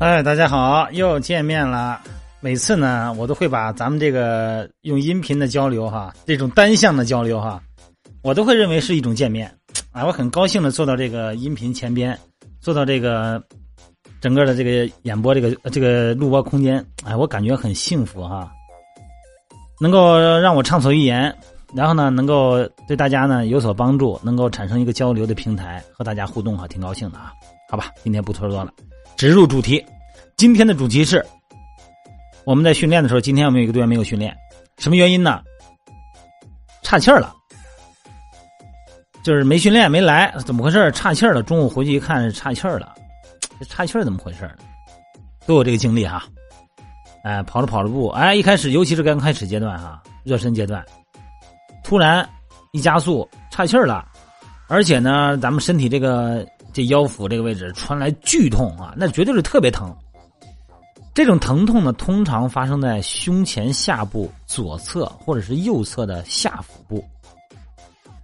哎，大家好，又见面了。每次呢，我都会把咱们这个用音频的交流哈，这种单向的交流哈，我都会认为是一种见面。啊，我很高兴的坐到这个音频前边，坐到这个整个的这个演播这个这个录播空间，哎，我感觉很幸福哈。能够让我畅所欲言，然后呢，能够对大家呢有所帮助，能够产生一个交流的平台，和大家互动哈，挺高兴的啊。好吧，今天不拖多了。直入主题，今天的主题是我们在训练的时候，今天我们有一个队员没有训练，什么原因呢？岔气儿了，就是没训练没来，怎么回事？岔气儿了。中午回去一看，岔气儿了，这岔气儿怎么回事都有这个经历哈。哎，跑着跑着步，哎，一开始尤其是刚开始阶段哈，热身阶段，突然一加速岔气儿了，而且呢，咱们身体这个。这腰腹这个位置传来剧痛啊，那绝对是特别疼。这种疼痛呢，通常发生在胸前下部左侧或者是右侧的下腹部。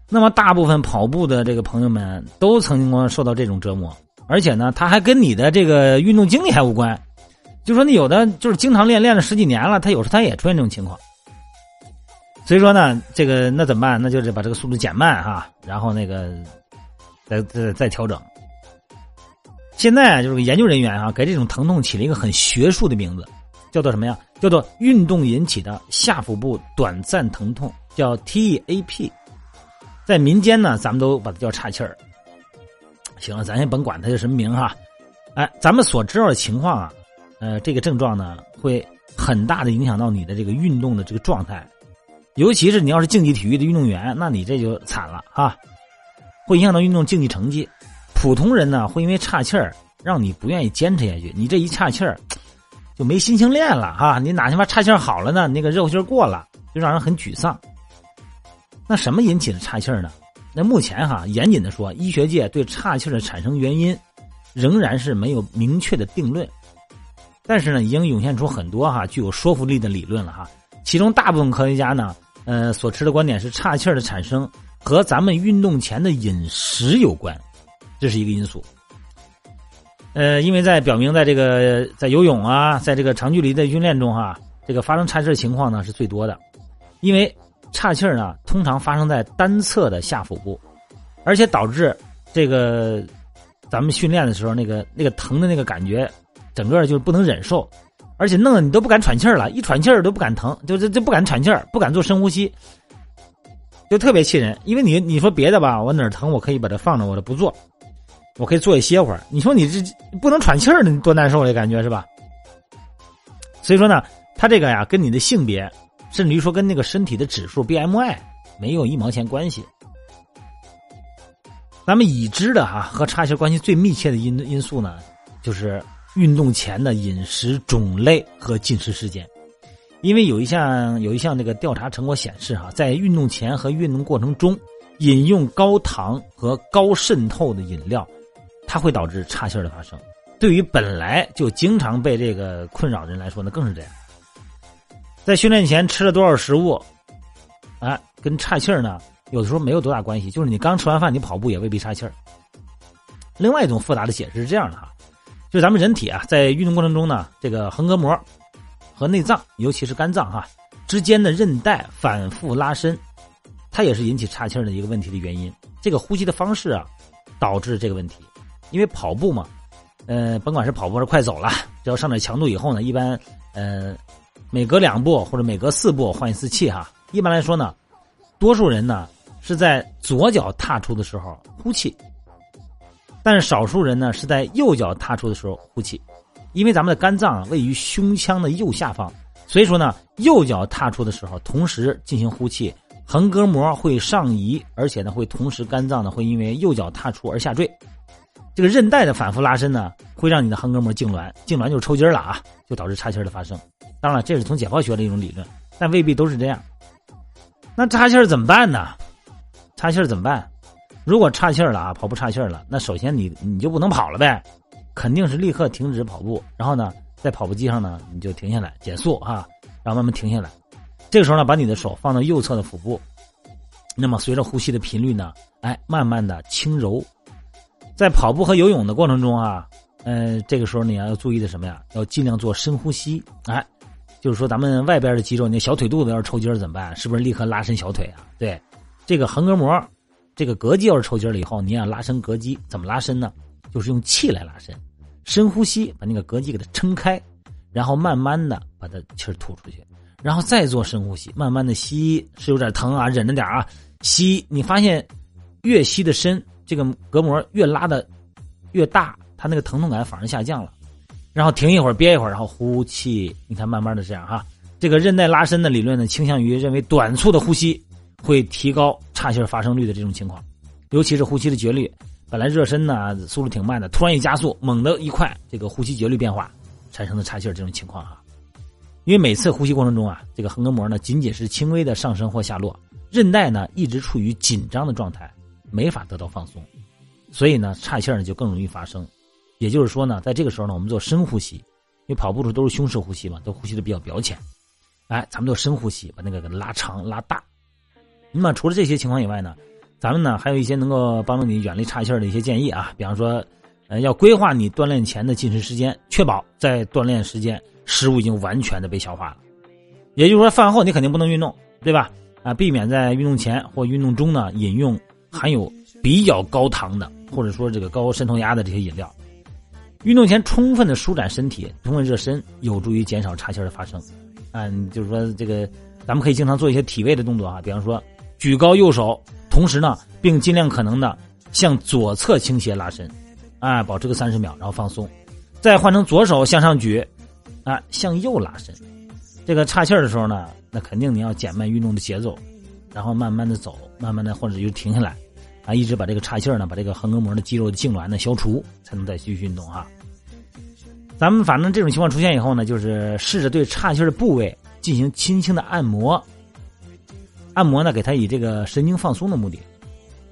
那么，大部分跑步的这个朋友们都曾经受到这种折磨，而且呢，它还跟你的这个运动经历还无关。就说你有的就是经常练练了十几年了，他有时他也出现这种情况。所以说呢，这个那怎么办？那就是把这个速度减慢哈，然后那个再再再调整。现在啊，就是研究人员啊，给这种疼痛起了一个很学术的名字，叫做什么呀？叫做运动引起的下腹部短暂疼痛，叫 TEAP。在民间呢，咱们都把它叫岔气儿。行了，咱先甭管它叫什么名哈。哎，咱们所知道的情况啊，呃，这个症状呢，会很大的影响到你的这个运动的这个状态，尤其是你要是竞技体育的运动员，那你这就惨了啊，会影响到运动竞技成绩。普通人呢，会因为岔气儿，让你不愿意坚持下去。你这一岔气儿，就没心情练了哈。你哪天把岔气儿好了呢？那个热乎劲儿过了，就让人很沮丧。那什么引起的岔气儿呢？那目前哈，严谨的说，医学界对岔气儿的产生原因，仍然是没有明确的定论。但是呢，已经涌现出很多哈具有说服力的理论了哈。其中大部分科学家呢，呃，所持的观点是岔气儿的产生和咱们运动前的饮食有关。这是一个因素，呃，因为在表明，在这个在游泳啊，在这个长距离的训练中哈，这个发生岔气的情况呢是最多的，因为岔气呢通常发生在单侧的下腹部，而且导致这个咱们训练的时候那个那个疼的那个感觉，整个就是不能忍受，而且弄得你都不敢喘气了，一喘气都不敢疼，就就就不敢喘气，不敢做深呼吸，就特别气人。因为你你说别的吧，我哪儿疼我可以把它放着，我都不做。我可以坐下歇会儿。你说你这不能喘气儿，你多难受的感觉是吧？所以说呢，他这个呀，跟你的性别，甚至于说跟那个身体的指数 BMI 没有一毛钱关系。咱们已知的哈和岔气关系最密切的因因素呢，就是运动前的饮食种类和进食时间。因为有一项有一项那个调查成果显示哈，在运动前和运动过程中饮用高糖和高渗透的饮料。它会导致岔气儿的发生，对于本来就经常被这个困扰的人来说呢，更是这样。在训练前吃了多少食物，啊，跟岔气儿呢，有的时候没有多大关系。就是你刚吃完饭，你跑步也未必岔气儿。另外一种复杂的解释是这样的哈，就是咱们人体啊，在运动过程中呢，这个横膈膜和内脏，尤其是肝脏哈之间的韧带反复拉伸，它也是引起岔气儿的一个问题的原因。这个呼吸的方式啊，导致这个问题。因为跑步嘛，呃，甭管是跑步还是快走了，只要上点强度以后呢，一般，呃，每隔两步或者每隔四步换一次气哈。一般来说呢，多数人呢是在左脚踏出的时候呼气，但是少数人呢是在右脚踏出的时候呼气，因为咱们的肝脏位于胸腔的右下方，所以说呢，右脚踏出的时候同时进行呼气，横膈膜会上移，而且呢会同时肝脏呢会因为右脚踏出而下坠。这个韧带的反复拉伸呢，会让你的横膈膜痉挛，痉挛就是抽筋了啊，就导致岔气的发生。当然，这是从解剖学的一种理论，但未必都是这样。那岔气怎么办呢？岔气怎么办？如果岔气了啊，跑步岔气了，那首先你你就不能跑了呗，肯定是立刻停止跑步，然后呢，在跑步机上呢，你就停下来减速啊，然后慢慢停下来。这个时候呢，把你的手放到右侧的腹部，那么随着呼吸的频率呢，哎，慢慢的轻柔。在跑步和游泳的过程中啊，呃，这个时候你要注意的什么呀？要尽量做深呼吸。哎，就是说咱们外边的肌肉，你小腿肚子要是抽筋怎么办？是不是立刻拉伸小腿啊？对，这个横膈膜，这个膈肌要是抽筋了以后，你要拉伸膈肌，怎么拉伸呢？就是用气来拉伸，深呼吸，把那个膈肌给它撑开，然后慢慢的把它气吐出去，然后再做深呼吸，慢慢的吸，是有点疼啊，忍着点啊，吸，你发现越吸的深，这个膈膜越拉的越大。它那个疼痛感反而下降了，然后停一会儿，憋一会儿，然后呼气。你看，慢慢的这样哈。这个韧带拉伸的理论呢，倾向于认为短促的呼吸会提高岔气发生率的这种情况，尤其是呼吸的节律，本来热身呢速度挺慢的，突然一加速，猛的一快，这个呼吸节律变化产生的岔气这种情况哈。因为每次呼吸过程中啊，这个横膈膜呢仅仅是轻微的上升或下落，韧带呢一直处于紧张的状态，没法得到放松，所以呢岔气儿呢就更容易发生。也就是说呢，在这个时候呢，我们做深呼吸，因为跑步的时候都是胸式呼吸嘛，都呼吸的比较表浅。哎，咱们做深呼吸，把那个给拉长拉大。那么除了这些情况以外呢，咱们呢还有一些能够帮助你远离岔气儿的一些建议啊，比方说，呃，要规划你锻炼前的进食时间，确保在锻炼时间食物已经完全的被消化了。也就是说，饭后你肯定不能运动，对吧？啊，避免在运动前或运动中呢饮用含有比较高糖的，或者说这个高渗透压的这些饮料。运动前充分的舒展身体，充分热身，有助于减少岔气的发生。嗯，就是说这个，咱们可以经常做一些体位的动作啊，比方说举高右手，同时呢，并尽量可能的向左侧倾斜拉伸，啊，保持个三十秒，然后放松，再换成左手向上举，啊，向右拉伸。这个岔气的时候呢，那肯定你要减慢运动的节奏，然后慢慢的走，慢慢的或者就停下来，啊，一直把这个岔气儿呢，把这个横膈膜的肌肉的痉挛呢消除，才能再继续运动哈。咱们反正这种情况出现以后呢，就是试着对岔气的部位进行轻轻的按摩，按摩呢，给它以这个神经放松的目的，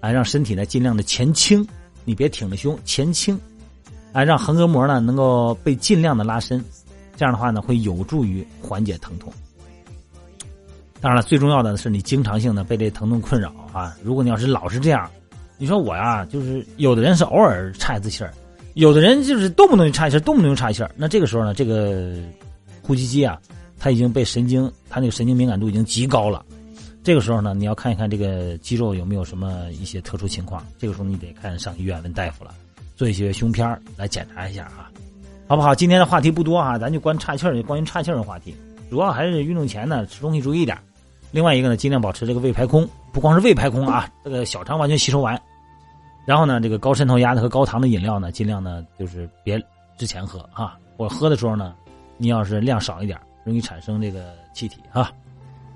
啊，让身体呢尽量的前倾，你别挺着胸前倾，啊，让横膈膜呢能够被尽量的拉伸，这样的话呢会有助于缓解疼痛。当然了，最重要的是你经常性的被这疼痛困扰啊，如果你要是老是这样，你说我呀，就是有的人是偶尔岔一次气儿。有的人就是动不动就岔气动不动就岔气那这个时候呢，这个呼吸机啊，它已经被神经，它那个神经敏感度已经极高了。这个时候呢，你要看一看这个肌肉有没有什么一些特殊情况。这个时候你得看上医院问大夫了，做一些胸片来检查一下啊，好不好？今天的话题不多啊，咱就关岔气儿，关于岔气儿的话题，主要还是运动前呢吃东西注意点。另外一个呢，尽量保持这个胃排空，不光是胃排空啊，这个小肠完全吸收完。然后呢，这个高渗透压的和高糖的饮料呢，尽量呢就是别之前喝啊，或者喝的时候呢，你要是量少一点，容易产生这个气体哈。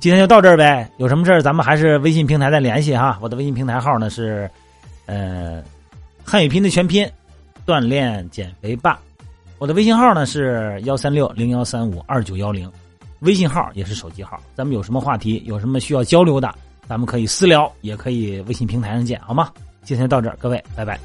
今天就到这儿呗，有什么事儿咱们还是微信平台再联系哈。我的微信平台号呢是，呃，汉语拼的全拼，锻炼减肥吧。我的微信号呢是幺三六零幺三五二九幺零，微信号也是手机号。咱们有什么话题，有什么需要交流的，咱们可以私聊，也可以微信平台上见，好吗？今天到这儿，各位，拜拜。